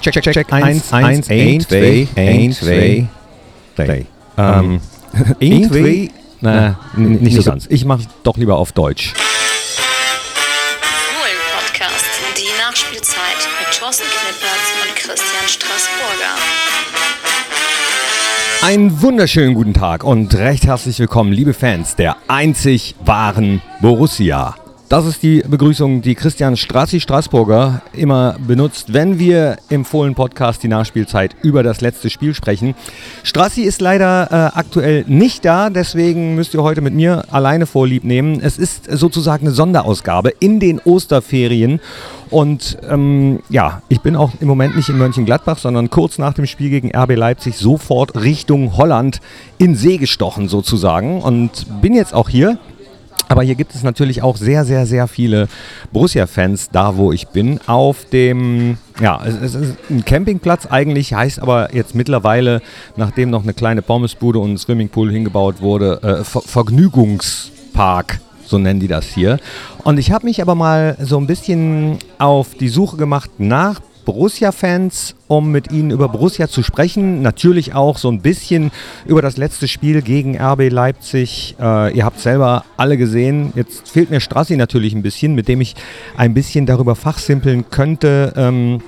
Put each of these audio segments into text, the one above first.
Check, check, check. Eins, eins, ein, zwei, ein, zwei, drei. Ähm, ein, zwei, na, nicht so ganz. Ich mach doch lieber auf Deutsch. Fohlen-Podcast, die Nachspielzeit mit Thorsten Knippertz und Christian Straßburger. Einen wunderschönen guten Tag und recht herzlich willkommen, liebe Fans der einzig wahren Borussia. Das ist die Begrüßung, die Christian Strassi Straßburger immer benutzt, wenn wir im Fohlen-Podcast die Nachspielzeit über das letzte Spiel sprechen. Strassi ist leider äh, aktuell nicht da, deswegen müsst ihr heute mit mir alleine Vorlieb nehmen. Es ist sozusagen eine Sonderausgabe in den Osterferien. Und ähm, ja, ich bin auch im Moment nicht in Mönchengladbach, sondern kurz nach dem Spiel gegen RB Leipzig sofort Richtung Holland in See gestochen sozusagen und bin jetzt auch hier aber hier gibt es natürlich auch sehr, sehr, sehr viele Borussia-Fans da, wo ich bin. Auf dem, ja, es ist ein Campingplatz eigentlich, heißt aber jetzt mittlerweile, nachdem noch eine kleine Pommesbude und ein Swimmingpool hingebaut wurde, äh, Ver Vergnügungspark so nennen die das hier. Und ich habe mich aber mal so ein bisschen auf die Suche gemacht nach Borussia-Fans, um mit ihnen über Borussia zu sprechen. Natürlich auch so ein bisschen über das letzte Spiel gegen RB Leipzig. Äh, ihr habt selber alle gesehen. Jetzt fehlt mir Strassi natürlich ein bisschen, mit dem ich ein bisschen darüber fachsimpeln könnte. Ähm,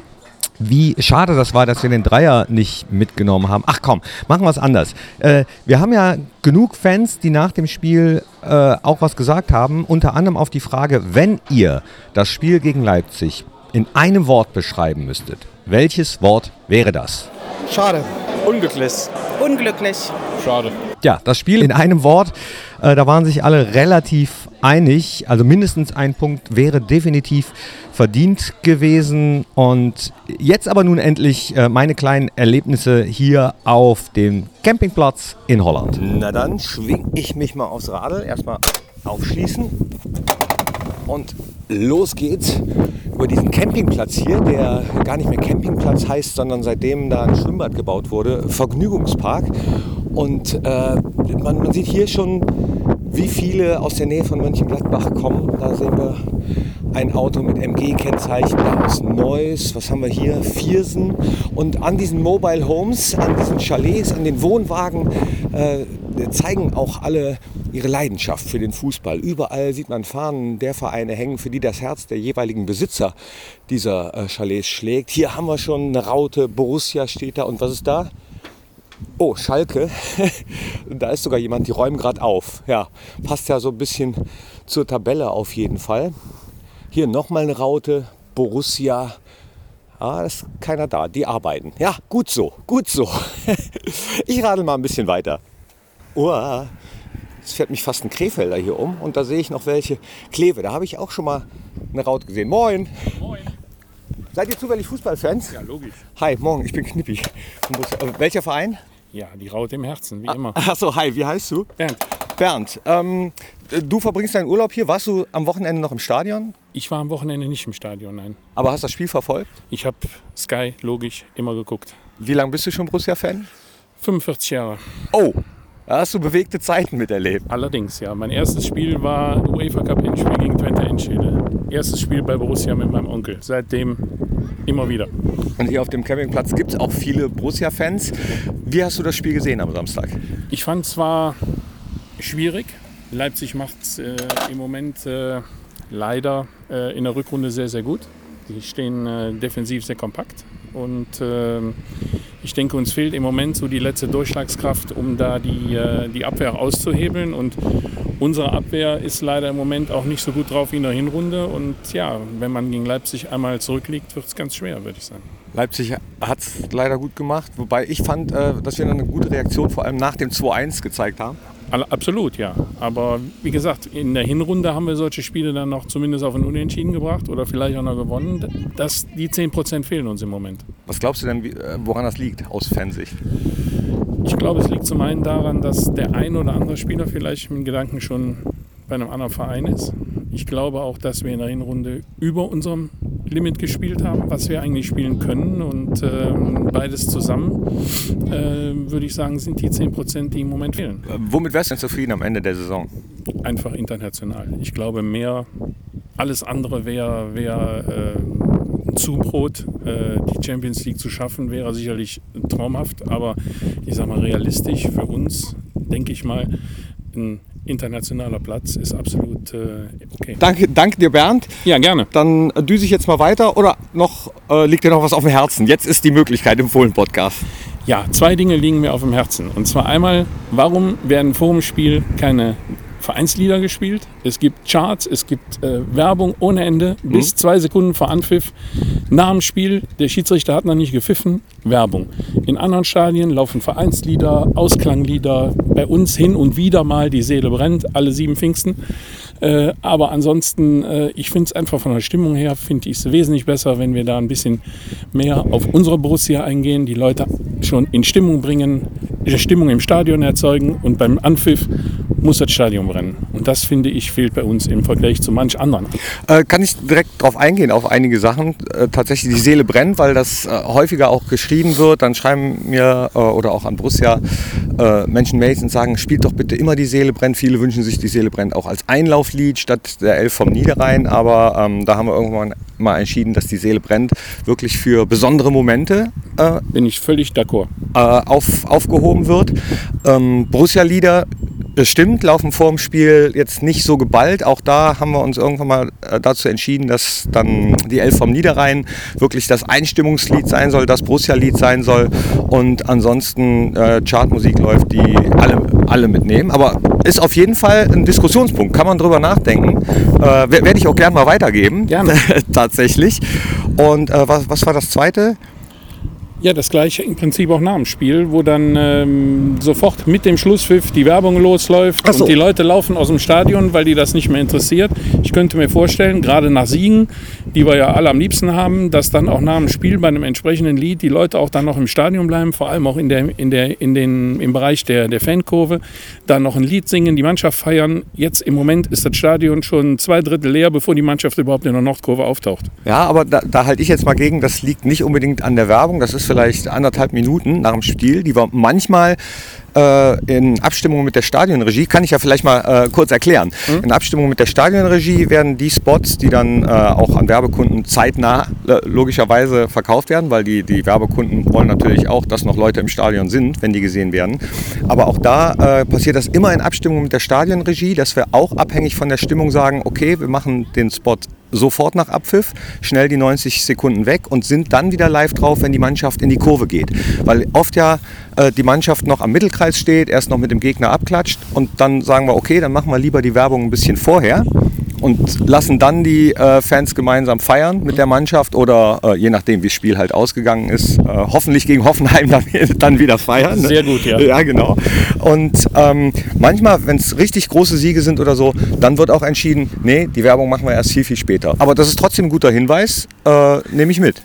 wie schade das war, dass wir den Dreier nicht mitgenommen haben. Ach komm, machen wir es anders. Äh, wir haben ja genug Fans, die nach dem Spiel äh, auch was gesagt haben. Unter anderem auf die Frage, wenn ihr das Spiel gegen Leipzig in einem Wort beschreiben müsstet, welches Wort wäre das? Schade. Unglücklich. Unglücklich. Schade. Ja, das Spiel in einem Wort, äh, da waren sich alle relativ einig. Also mindestens ein Punkt wäre definitiv verdient gewesen. Und jetzt aber nun endlich äh, meine kleinen Erlebnisse hier auf dem Campingplatz in Holland. Na dann schwing ich mich mal aufs Radl. Erstmal aufschließen. Und los geht's über diesen Campingplatz hier, der gar nicht mehr Campingplatz heißt, sondern seitdem da ein Schwimmbad gebaut wurde, Vergnügungspark. Und äh, man, man sieht hier schon, wie viele aus der Nähe von Mönchengladbach kommen. Da sehen wir ein Auto mit MG-Kennzeichen aus Neuss. Was haben wir hier? Viersen. Und an diesen Mobile Homes, an diesen Chalets, an den Wohnwagen äh, zeigen auch alle ihre Leidenschaft für den Fußball. Überall sieht man Fahnen der Vereine hängen, für die das Herz der jeweiligen Besitzer dieser äh, Chalets schlägt. Hier haben wir schon eine Raute, Borussia steht da. Und was ist da? Oh, Schalke. da ist sogar jemand, die räumen gerade auf. Ja, passt ja so ein bisschen zur Tabelle auf jeden Fall. Hier nochmal eine Raute, Borussia. Ah, ist keiner da, die arbeiten. Ja, gut so, gut so. ich radel mal ein bisschen weiter. Uah, jetzt fährt mich fast ein Krefelder hier um und da sehe ich noch welche. Kleve, da habe ich auch schon mal eine Raute gesehen. Moin! Moin. Seid ihr zufällig Fußballfans? Ja, logisch. Hi, morgen, ich bin Knippi. Äh, Welcher Verein? Ja, die Raute im Herzen, wie immer. Achso, hi, wie heißt du? Bernd, Bernd. Ähm, du verbringst deinen Urlaub hier. Warst du am Wochenende noch im Stadion? ich war am Wochenende nicht im Stadion, nein. Aber hast das Spiel verfolgt? Ich habe Sky, logisch, immer geguckt. Wie lange bist du schon Borussia-Fan? 45 Jahre. Oh, da hast du bewegte Zeiten miterlebt. Allerdings, ja. Mein erstes Spiel war UEFA Cup Endspiel gegen Twente Enschede. Erstes Spiel bei Borussia mit meinem Onkel. Seitdem immer wieder. Und hier auf dem Campingplatz gibt es auch viele Borussia-Fans. Wie hast du das Spiel gesehen am Samstag? Ich fand zwar schwierig. Leipzig macht es äh, im Moment äh, leider äh, in der Rückrunde sehr, sehr gut. Die stehen äh, defensiv sehr kompakt. Und ähm, ich denke, uns fehlt im Moment so die letzte Durchschlagskraft, um da die, äh, die Abwehr auszuhebeln. Und unsere Abwehr ist leider im Moment auch nicht so gut drauf wie in der Hinrunde. Und ja, wenn man gegen Leipzig einmal zurückliegt, wird es ganz schwer, würde ich sagen. Leipzig hat es leider gut gemacht, wobei ich fand, äh, dass wir eine gute Reaktion vor allem nach dem 2-1 gezeigt haben. Absolut, ja. Aber wie gesagt, in der Hinrunde haben wir solche Spiele dann noch zumindest auf ein Unentschieden gebracht oder vielleicht auch noch gewonnen. Das, die 10% fehlen uns im Moment. Was glaubst du denn, äh, woran das liegt aus Fansicht? Ich glaube, es liegt zum einen daran, dass der ein oder andere Spieler vielleicht mit Gedanken schon bei einem anderen Verein ist. Ich glaube auch, dass wir in der Hinrunde über unserem Limit gespielt haben, was wir eigentlich spielen können. Und ähm, beides zusammen, äh, würde ich sagen, sind die 10%, die im Moment fehlen. Äh, womit wärst du denn zufrieden am Ende der Saison? einfach international. Ich glaube, mehr, alles andere wäre wär, äh, ein Zubrot. Äh, die Champions League zu schaffen wäre sicherlich traumhaft, aber ich sage mal realistisch für uns, denke ich mal, ein internationaler Platz ist absolut äh, okay. Danke, danke dir, Bernd. Ja, gerne. Dann äh, düse ich jetzt mal weiter oder noch äh, liegt dir noch was auf dem Herzen? Jetzt ist die Möglichkeit im Fohlen-Podcast. Ja, zwei Dinge liegen mir auf dem Herzen. Und zwar einmal, warum werden vor dem Spiel keine Vereinslieder gespielt. Es gibt Charts, es gibt äh, Werbung ohne Ende. Mhm. Bis zwei Sekunden vor Anpfiff. Nach dem Spiel, der Schiedsrichter hat noch nicht gepfiffen, Werbung. In anderen Stadien laufen Vereinslieder, Ausklanglieder. Bei uns hin und wieder mal Die Seele brennt, alle sieben Pfingsten. Äh, aber ansonsten, äh, ich finde es einfach von der Stimmung her, finde ich es wesentlich besser, wenn wir da ein bisschen mehr auf unsere Borussia eingehen, die Leute schon in Stimmung bringen, Stimmung im Stadion erzeugen und beim Anpfiff muss das Stadion brennen. Und das, finde ich, fehlt bei uns im Vergleich zu manch anderen. Äh, kann ich direkt darauf eingehen, auf einige Sachen. Äh, tatsächlich die Seele brennt, weil das äh, häufiger auch geschrieben wird. Dann schreiben mir äh, oder auch an Borussia äh, Menschen Mails und sagen, spielt doch bitte immer die Seele brennt. Viele wünschen sich die Seele brennt auch als Einlauflied statt der Elf vom Niederrhein. Aber ähm, da haben wir irgendwann mal entschieden, dass die Seele brennt wirklich für besondere Momente äh, Bin ich völlig d'accord. auf, aufgehoben wird. Ähm, Borussia-Lieder, das stimmt, laufen vor dem Spiel jetzt nicht so geballt. Auch da haben wir uns irgendwann mal äh, dazu entschieden, dass dann die Elf vom Niederrhein wirklich das Einstimmungslied sein soll, das Borussia-Lied sein soll. Und ansonsten äh, Chartmusik läuft, die alle, alle mitnehmen. Aber ist auf jeden Fall ein Diskussionspunkt, kann man drüber nachdenken. Äh, wer- Werde ich auch gerne mal weitergeben. Gerne. Tatsächlich. Und äh, was, was war das zweite? Ja, das gleiche im Prinzip auch nach dem Spiel, wo dann ähm, sofort mit dem Schlusspfiff die Werbung losläuft so. und die Leute laufen aus dem Stadion, weil die das nicht mehr interessiert. Ich könnte mir vorstellen, gerade nach Siegen, die wir ja alle am liebsten haben, dass dann auch nach dem Spiel bei einem entsprechenden Lied die Leute auch dann noch im Stadion bleiben, vor allem auch in der, in der, in den, im Bereich der, der Fankurve, dann noch ein Lied singen, die Mannschaft feiern. Jetzt im Moment ist das Stadion schon zwei Drittel leer, bevor die Mannschaft überhaupt in der Nordkurve auftaucht. Ja, aber da, da halte ich jetzt mal gegen, das liegt nicht unbedingt an der Werbung. Das ist vielleicht anderthalb Minuten nach dem Spiel, die wir manchmal äh, in Abstimmung mit der Stadionregie, kann ich ja vielleicht mal äh, kurz erklären. In Abstimmung mit der Stadionregie werden die Spots, die dann äh, auch an Werbekunden zeitnah äh, logischerweise verkauft werden, weil die, die Werbekunden wollen natürlich auch, dass noch Leute im Stadion sind, wenn die gesehen werden. Aber auch da äh, passiert das immer in Abstimmung mit der Stadionregie, dass wir auch abhängig von der Stimmung sagen, okay, wir machen den Spot sofort nach Abpfiff, schnell die 90 Sekunden weg und sind dann wieder live drauf, wenn die Mannschaft in die Kurve geht. Weil oft ja äh, die Mannschaft noch am Mittelkreis steht, erst noch mit dem Gegner abklatscht und dann sagen wir, okay, dann machen wir lieber die Werbung ein bisschen vorher und lassen dann die äh, Fans gemeinsam feiern mit der Mannschaft oder äh, je nachdem, wie das Spiel halt ausgegangen ist, äh, hoffentlich gegen Hoffenheim dann, dann wieder feiern. ne? Sehr gut, ja. Ja, genau. Und ähm, manchmal, wenn es richtig große Siege sind oder so, dann wird auch entschieden, nee, die Werbung machen wir erst viel, viel später. Aber das ist trotzdem ein guter Hinweis, äh, nehme ich mit.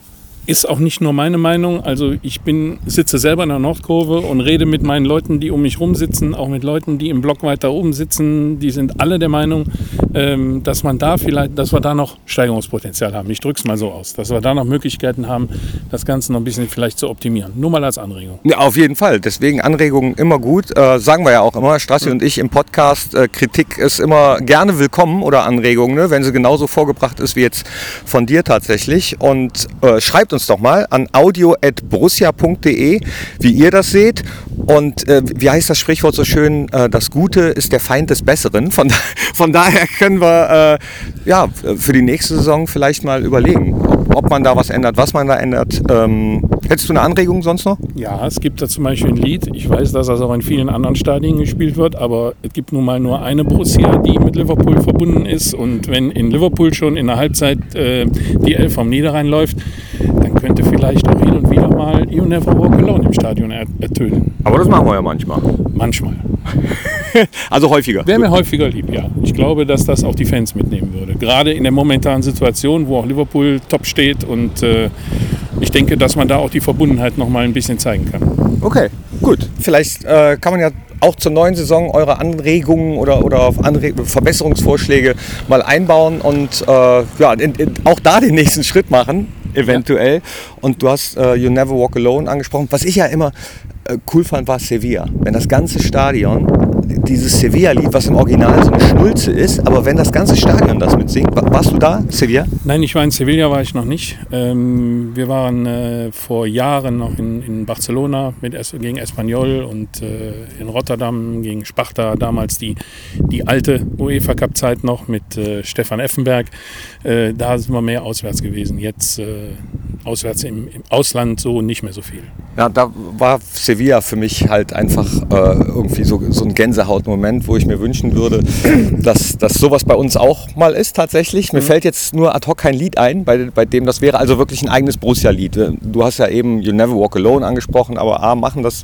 Ist auch nicht nur meine Meinung. Also ich bin, sitze selber in der Nordkurve und rede mit meinen Leuten, die um mich rum sitzen, auch mit Leuten, die im Block weiter oben sitzen. Die sind alle der Meinung, ähm, dass man da vielleicht, dass wir da noch Steigerungspotenzial haben. Ich drücke es mal so aus, dass wir da noch Möglichkeiten haben, das Ganze noch ein bisschen vielleicht zu optimieren. Nur mal als Anregung. Ja, auf jeden Fall. Deswegen Anregungen immer gut. Äh, sagen wir ja auch immer, Strassi und ich im Podcast, äh, Kritik ist immer gerne willkommen oder Anregungen, ne, wenn sie genauso vorgebracht ist wie jetzt von dir tatsächlich. Und äh, schreibt uns doch mal an audio.borussia.de, wie ihr das seht. Und äh, wie heißt das Sprichwort so schön? Äh, das Gute ist der Feind des Besseren. Von, von daher können wir äh, ja, für die nächste Saison vielleicht mal überlegen, ob, ob man da was ändert, was man da ändert. Ähm, hättest du eine Anregung sonst noch? Ja, es gibt da zum Beispiel ein Lied. Ich weiß, dass das auch in vielen anderen Stadien gespielt wird, aber es gibt nun mal nur eine Borussia, die mit Liverpool verbunden ist. Und wenn in Liverpool schon in der Halbzeit äh, die Elf vom Niederrhein läuft, könnte vielleicht auch hin und wieder mal You Never Walk Alone im Stadion er ertönen. Aber das machen wir ja manchmal. Manchmal. Also häufiger. Wäre mir häufiger lieb, ja. Ich glaube, dass das auch die Fans mitnehmen würde. Gerade in der momentanen Situation, wo auch Liverpool top steht und äh, ich denke, dass man da auch die Verbundenheit noch mal ein bisschen zeigen kann. Okay, gut. Vielleicht äh, kann man ja auch zur neuen Saison eure Anregungen oder, oder auf Anre Verbesserungsvorschläge mal einbauen und äh, ja, in, in, auch da den nächsten Schritt machen, eventuell. Und du hast äh, You Never Walk Alone angesprochen. Was ich ja immer äh, cool fand, war Sevilla. Wenn das ganze Stadion dieses Sevilla-Lied, was im Original so eine Schnulze ist, aber wenn das ganze Stadion das mitsingt, wa- warst du da, Sevilla? Nein, ich war in Sevilla, war ich noch nicht. Ähm, wir waren äh, vor Jahren noch in, in Barcelona mit gegen Espanyol und äh, in Rotterdam gegen Sparta, damals die, die alte UEFA Cup-Zeit noch mit äh, Stefan Effenberg. Äh, da sind wir mehr auswärts gewesen. Jetzt äh, auswärts im, im Ausland so nicht mehr so viel. Ja, da war Sevilla für mich halt einfach äh, irgendwie so, so ein Gänsehautmoment, wo ich mir wünschen würde, dass, dass sowas bei uns auch mal ist tatsächlich. Mir fällt jetzt nur ad hoc kein Lied ein, bei, bei dem das wäre also wirklich ein eigenes Borussia-Lied. Du hast ja eben You Never Walk Alone angesprochen, aber A, machen das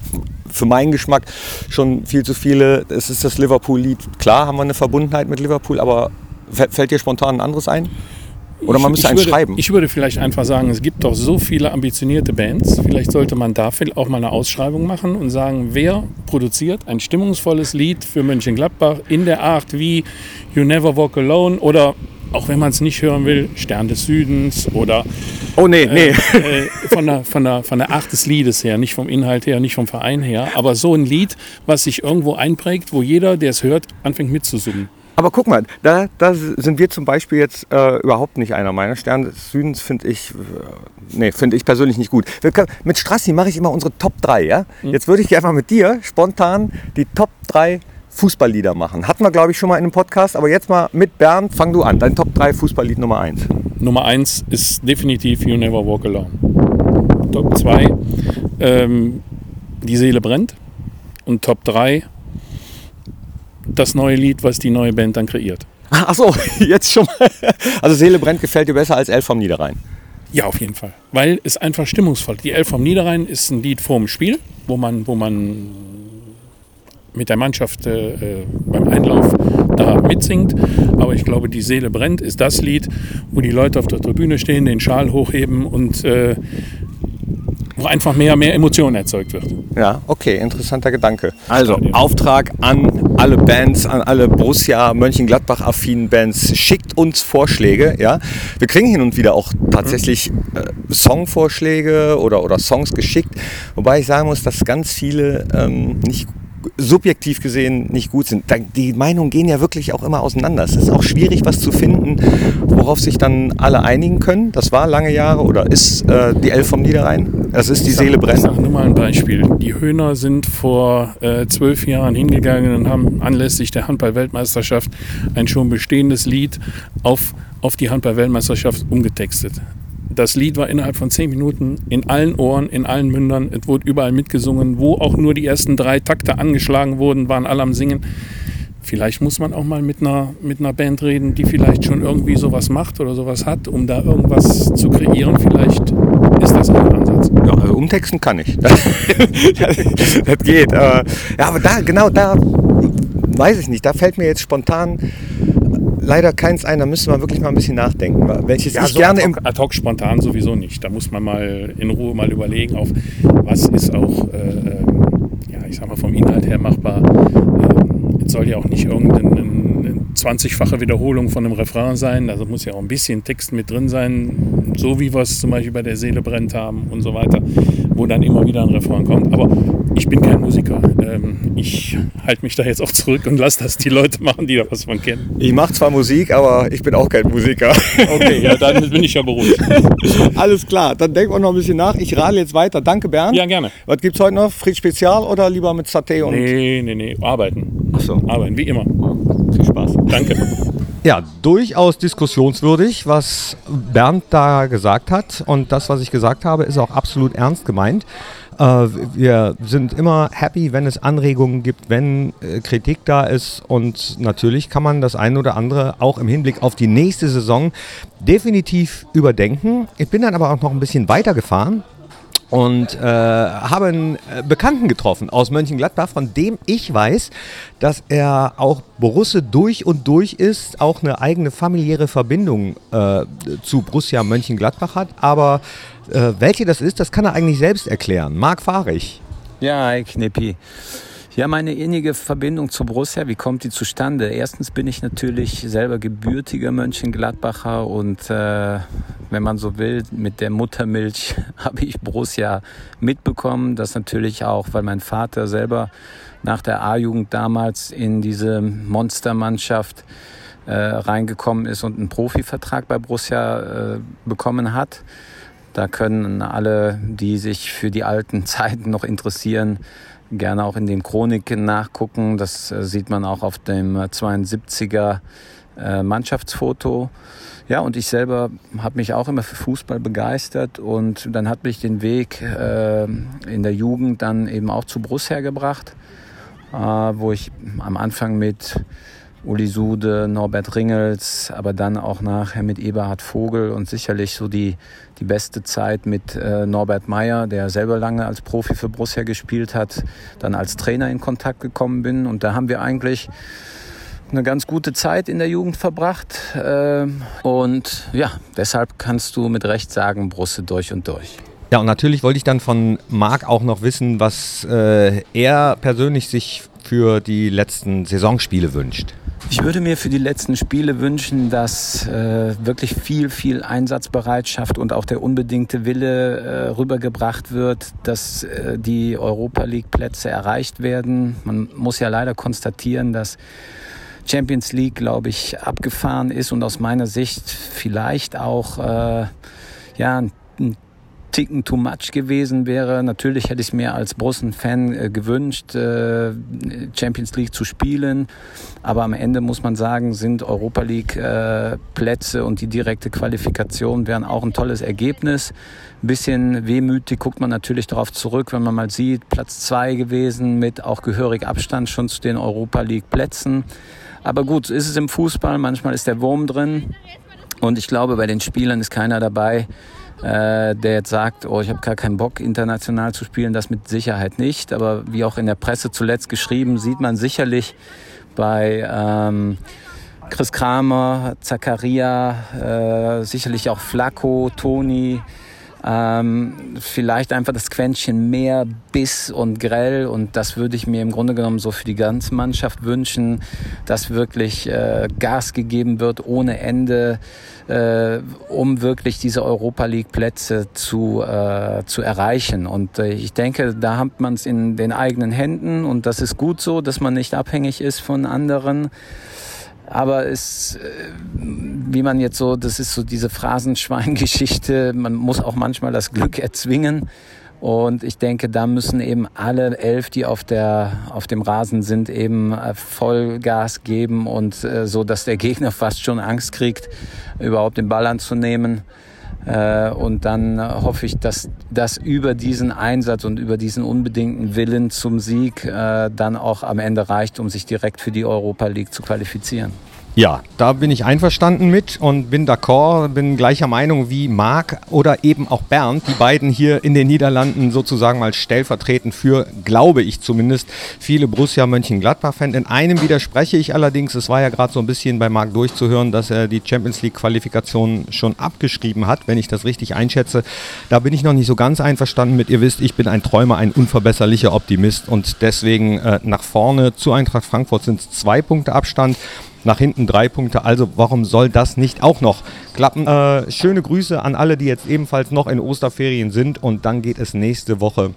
für meinen Geschmack schon viel zu viele. Es ist das Liverpool-Lied. Klar haben wir eine Verbundenheit mit Liverpool, aber fä- fällt dir spontan ein anderes ein? Oder man Ich- müsste ich würde, schreiben. Ich würde vielleicht einfach sagen, es gibt doch so viele ambitionierte Bands. Vielleicht sollte man dafür auch mal eine Ausschreibung machen und sagen, wer produziert ein stimmungsvolles Lied für Mönchengladbach in der Art wie You Never Walk Alone oder auch wenn man es nicht hören will, Stern des Südens oder oh nee, nee. äh, von, der, von, der, von der Art des Liedes her, nicht vom Inhalt her, nicht vom Verein her, aber so ein Lied, was sich irgendwo einprägt, wo jeder, der es hört, anfängt mitzusummen. Aber guck mal, da, da sind wir zum Beispiel jetzt äh, überhaupt nicht einer meiner Sterne des Südens, finde ich, äh, nee, finde ich persönlich nicht gut. Können, mit Strassi mache ich immer unsere Top 3, ja? Jetzt würde ich mal mit dir spontan die Top 3 Fußballlieder machen. Hatten wir, glaube ich, schon mal in einem Podcast, aber jetzt mal mit Bernd, fang du an. Dein Top 3 Fußballlied Nummer 1. Nummer eins ist definitiv You Never Walk Alone. Top 2, ähm, Die Seele brennt. Und Top 3, das neue Lied, was die neue Band dann kreiert. Achso, jetzt schon mal. Also Seele brennt gefällt dir besser als Elf vom Niederrhein. Ja, auf jeden Fall. Weil es einfach stimmungsvoll ist. Die Elf vom Niederrhein ist ein Lied vorm Spiel, wo man, wo man mit der Mannschaft äh, äh, beim Einlauf da mitsingt. Aber ich glaube, Die Seele brennt ist das Lied, wo die Leute auf der Tribüne stehen, den Schal hochheben und äh, einfach mehr, mehr Emotion erzeugt wird. Ja, okay, interessanter Gedanke. Also, Auftrag an alle Bands, an alle Borussia Mönchengladbach-affinen Bands, schickt uns Vorschläge. Ja? Wir kriegen hin und wieder auch tatsächlich äh, Songvorschläge oder, oder Songs geschickt, wobei ich sagen muss, dass ganz viele ähm, nicht subjektiv gesehen nicht gut sind. Da- Die Meinungen gehen ja wirklich auch immer auseinander. Es ist auch schwierig, was zu finden, worauf sich dann alle einigen können. Das war lange Jahre oder ist äh, die Elf vom Niederrhein. Das ist die Seele Ich brennt. sage nur mal ein Beispiel. Die Höhner sind vor äh, zwölf Jahren hingegangen und haben anlässlich der Handball-Weltmeisterschaft ein schon bestehendes Lied auf, auf die Handball-Weltmeisterschaft umgetextet. Das Lied war innerhalb von zehn Minuten in allen Ohren, in allen Mündern. Es wurde überall mitgesungen. Wo auch nur die ersten drei Takte angeschlagen wurden, waren alle am Singen. Vielleicht muss man auch mal mit einer, mit einer Band reden, die vielleicht schon irgendwie sowas macht oder sowas hat, um da irgendwas zu kreieren. Vielleicht ist das auch ein Ansatz. Ja, also umtexten kann ich. das, das geht. Äh, ja, aber da, genau da, weiß ich nicht, da fällt mir jetzt spontan leider keins ein. Da müsste man wirklich mal ein bisschen nachdenken. Welches ich so gerne ad hoc, ad hoc spontan sowieso nicht. Da muss man mal in Ruhe mal überlegen, auf was ist auch, äh, ähm, ja, ich sag mal, vom Inhalt her machbar. Es soll ja auch nicht irgendeine 20-fache Wiederholung von einem Refrain sein. Also muss ja auch ein bisschen Text mit drin sein, so wie wir es zum Beispiel bei der Seele brennt haben und so weiter, wo dann immer wieder ein Refrain kommt. Aber ich bin kein Musiker. Ähm, ich halte mich da jetzt auch zurück und lasse das die Leute machen, die da was von kennen. Ich mache zwar Musik, aber ich bin auch kein Musiker. Okay, ja, dann bin ich ja beruhigt. Alles klar, dann denk auch noch ein bisschen nach. Ich radel jetzt weiter. Danke, Bernd. Ja, gerne. Was gibt's heute noch? Fried Spezial oder lieber mit Saté und. Nee, nee, nee. Arbeiten. Ach so, Arbeiten, wie immer. Viel Spaß. Danke. Ja, durchaus diskussionswürdig, was Bernd da gesagt hat. Und das, was ich gesagt habe, ist auch absolut ernst gemeint. Äh, wir sind immer happy, wenn es Anregungen gibt, wenn äh, Kritik da ist. Und natürlich kann man das eine oder andere auch im Hinblick auf die nächste Saison definitiv überdenken. Ich bin dann aber auch noch ein bisschen weitergefahren und äh, habe einen äh, Bekannten getroffen aus Mönchengladbach, von dem ich weiß, dass er auch Borusse durch und durch ist, auch eine eigene familiäre Verbindung äh, zu Borussia Mönchengladbach hat. Aber äh, welche das ist, das kann er eigentlich selbst erklären. Marc Fahrig. Ja, hi Knippi. Ja, meine innige Verbindung zu Borussia, wie kommt die zustande? Erstens bin ich natürlich selber gebürtiger Mönchengladbacher und äh, wenn man so will, mit der Muttermilch habe ich Borussia mitbekommen. Das natürlich auch, weil mein Vater selber nach der A-Jugend damals in diese Monstermannschaft äh, reingekommen ist und einen Profivertrag bei Borussia äh, bekommen hat. Da können alle, die sich für die alten Zeiten noch interessieren, gerne auch in den Chroniken nachgucken. Das äh, sieht man auch auf dem 72er äh, Mannschaftsfoto. Ja, und ich selber habe mich auch immer für Fußball begeistert und dann hat mich den Weg äh, in der Jugend dann eben auch zu Borussia gebracht, äh, wo ich am Anfang mit Uli Sude, Norbert Ringels, aber dann auch nachher mit Eberhard Vogel und sicherlich so die, die beste Zeit mit äh, Norbert Meyer, der selber lange als Profi für Borussia gespielt hat, dann als Trainer in Kontakt gekommen bin. Und da haben wir eigentlich eine ganz gute Zeit in der Jugend verbracht. Äh, und ja, deshalb kannst du mit Recht sagen, Brusse durch und durch. Ja, und natürlich wollte ich dann von Marc auch noch wissen, was äh, er persönlich sich für die letzten Saisonspiele wünscht. Ich würde mir für die letzten Spiele wünschen, dass äh, wirklich viel, viel Einsatzbereitschaft und auch der unbedingte Wille äh, rübergebracht wird, dass äh, die Europa League Plätze erreicht werden. Man muss ja leider konstatieren, dass Champions League, glaube ich, abgefahren ist und aus meiner Sicht vielleicht auch äh, ja, ein Ticken too much gewesen wäre. Natürlich hätte ich mir als Bossen-Fan äh, gewünscht, äh, Champions League zu spielen. Aber am Ende muss man sagen, sind Europa League-Plätze äh, und die direkte Qualifikation wären auch ein tolles Ergebnis. Ein bisschen wehmütig guckt man natürlich darauf zurück, wenn man mal sieht, Platz zwei gewesen mit auch gehörig Abstand schon zu den Europa League-Plätzen. Aber gut, so ist es im Fußball. Manchmal ist der Wurm drin. Und ich glaube, bei den Spielern ist keiner dabei, äh, der jetzt sagt, oh, ich habe gar keinen Bock, international zu spielen, das mit Sicherheit nicht. Aber wie auch in der Presse zuletzt geschrieben, sieht man sicherlich bei ähm, Chris Kramer, Zakaria, äh, sicherlich auch Flacco, Toni, ähm, vielleicht einfach das Quäntchen mehr Biss und Grell und das würde ich mir im Grunde genommen so für die ganze Mannschaft wünschen, dass wirklich äh, Gas gegeben wird ohne Ende, äh, um wirklich diese Europa League Plätze zu, äh, zu erreichen. Und äh, ich denke, da hat man es in den eigenen Händen und das ist gut so, dass man nicht abhängig ist von anderen. Aber es, äh, wie man jetzt so, das ist so diese Phrasenschweingeschichte, man muss auch manchmal das Glück erzwingen. Und ich denke, da müssen eben alle elf, die auf, der, auf dem Rasen sind, eben äh, Vollgas geben und äh, so, dass der Gegner fast schon Angst kriegt, überhaupt den Ball anzunehmen. Äh, und dann hoffe ich, dass das über diesen Einsatz und über diesen unbedingten Willen zum Sieg äh, dann auch am Ende reicht, um sich direkt für die Europa League zu qualifizieren. Ja, da bin ich einverstanden mit und bin d'accord, bin gleicher Meinung wie Marc oder eben auch Bernd, die beiden hier in den Niederlanden sozusagen mal stellvertretend für, glaube ich zumindest, viele Borussia Mönchengladbach-Fans. In einem widerspreche ich allerdings, es war ja gerade so ein bisschen bei Marc durchzuhören, dass er die Champions League-Qualifikation schon abgeschrieben hat, wenn ich das richtig einschätze. Da bin ich noch nicht so ganz einverstanden mit. Ihr wisst, ich bin ein Träumer, ein unverbesserlicher Optimist und deswegen äh, nach vorne zu Eintracht Frankfurt sind es zwei Punkte Abstand nach hinten drei Punkte. Also warum soll das nicht auch noch klappen? Äh, schöne Grüße an alle, die jetzt ebenfalls noch in Osterferien sind. Und dann geht es nächste Woche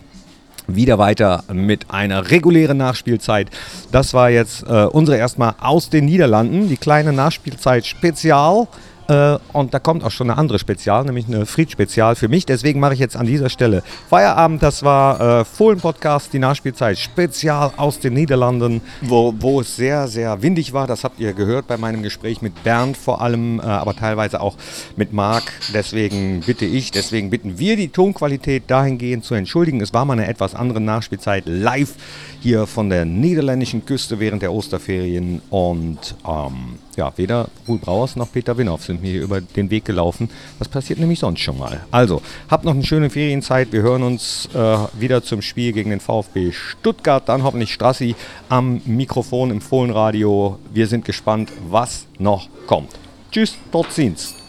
wieder weiter mit einer regulären Nachspielzeit. Das war jetzt äh, unsere erstmal aus den Niederlanden, die kleine Nachspielzeit Spezial. Äh, und da kommt auch schon eine andere Spezial, nämlich eine Fried-Spezial für mich. Deswegen mache ich jetzt an dieser Stelle Feierabend. Das war äh, Fohlen Podcast, die Nachspielzeit Spezial aus den Niederlanden, wo, wo es sehr, sehr windig war. Das habt ihr gehört bei meinem Gespräch mit Bernd vor allem, äh, aber teilweise auch mit Marc. Deswegen bitte ich, deswegen bitten wir die Tonqualität dahingehend zu entschuldigen. Es war mal eine etwas andere Nachspielzeit live hier von der niederländischen Küste während der Osterferien und ähm, ja, weder Ruhl Brauers noch Peter Winhoff sind mir hier über den Weg gelaufen. Das passiert nämlich sonst schon mal. Also, habt noch eine schöne Ferienzeit. Wir hören uns äh, wieder zum Spiel gegen den VfB Stuttgart. Dann hoffentlich Strassi am Mikrofon im Fohlenradio. Wir sind gespannt, was noch kommt. Tschüss, dort sind's.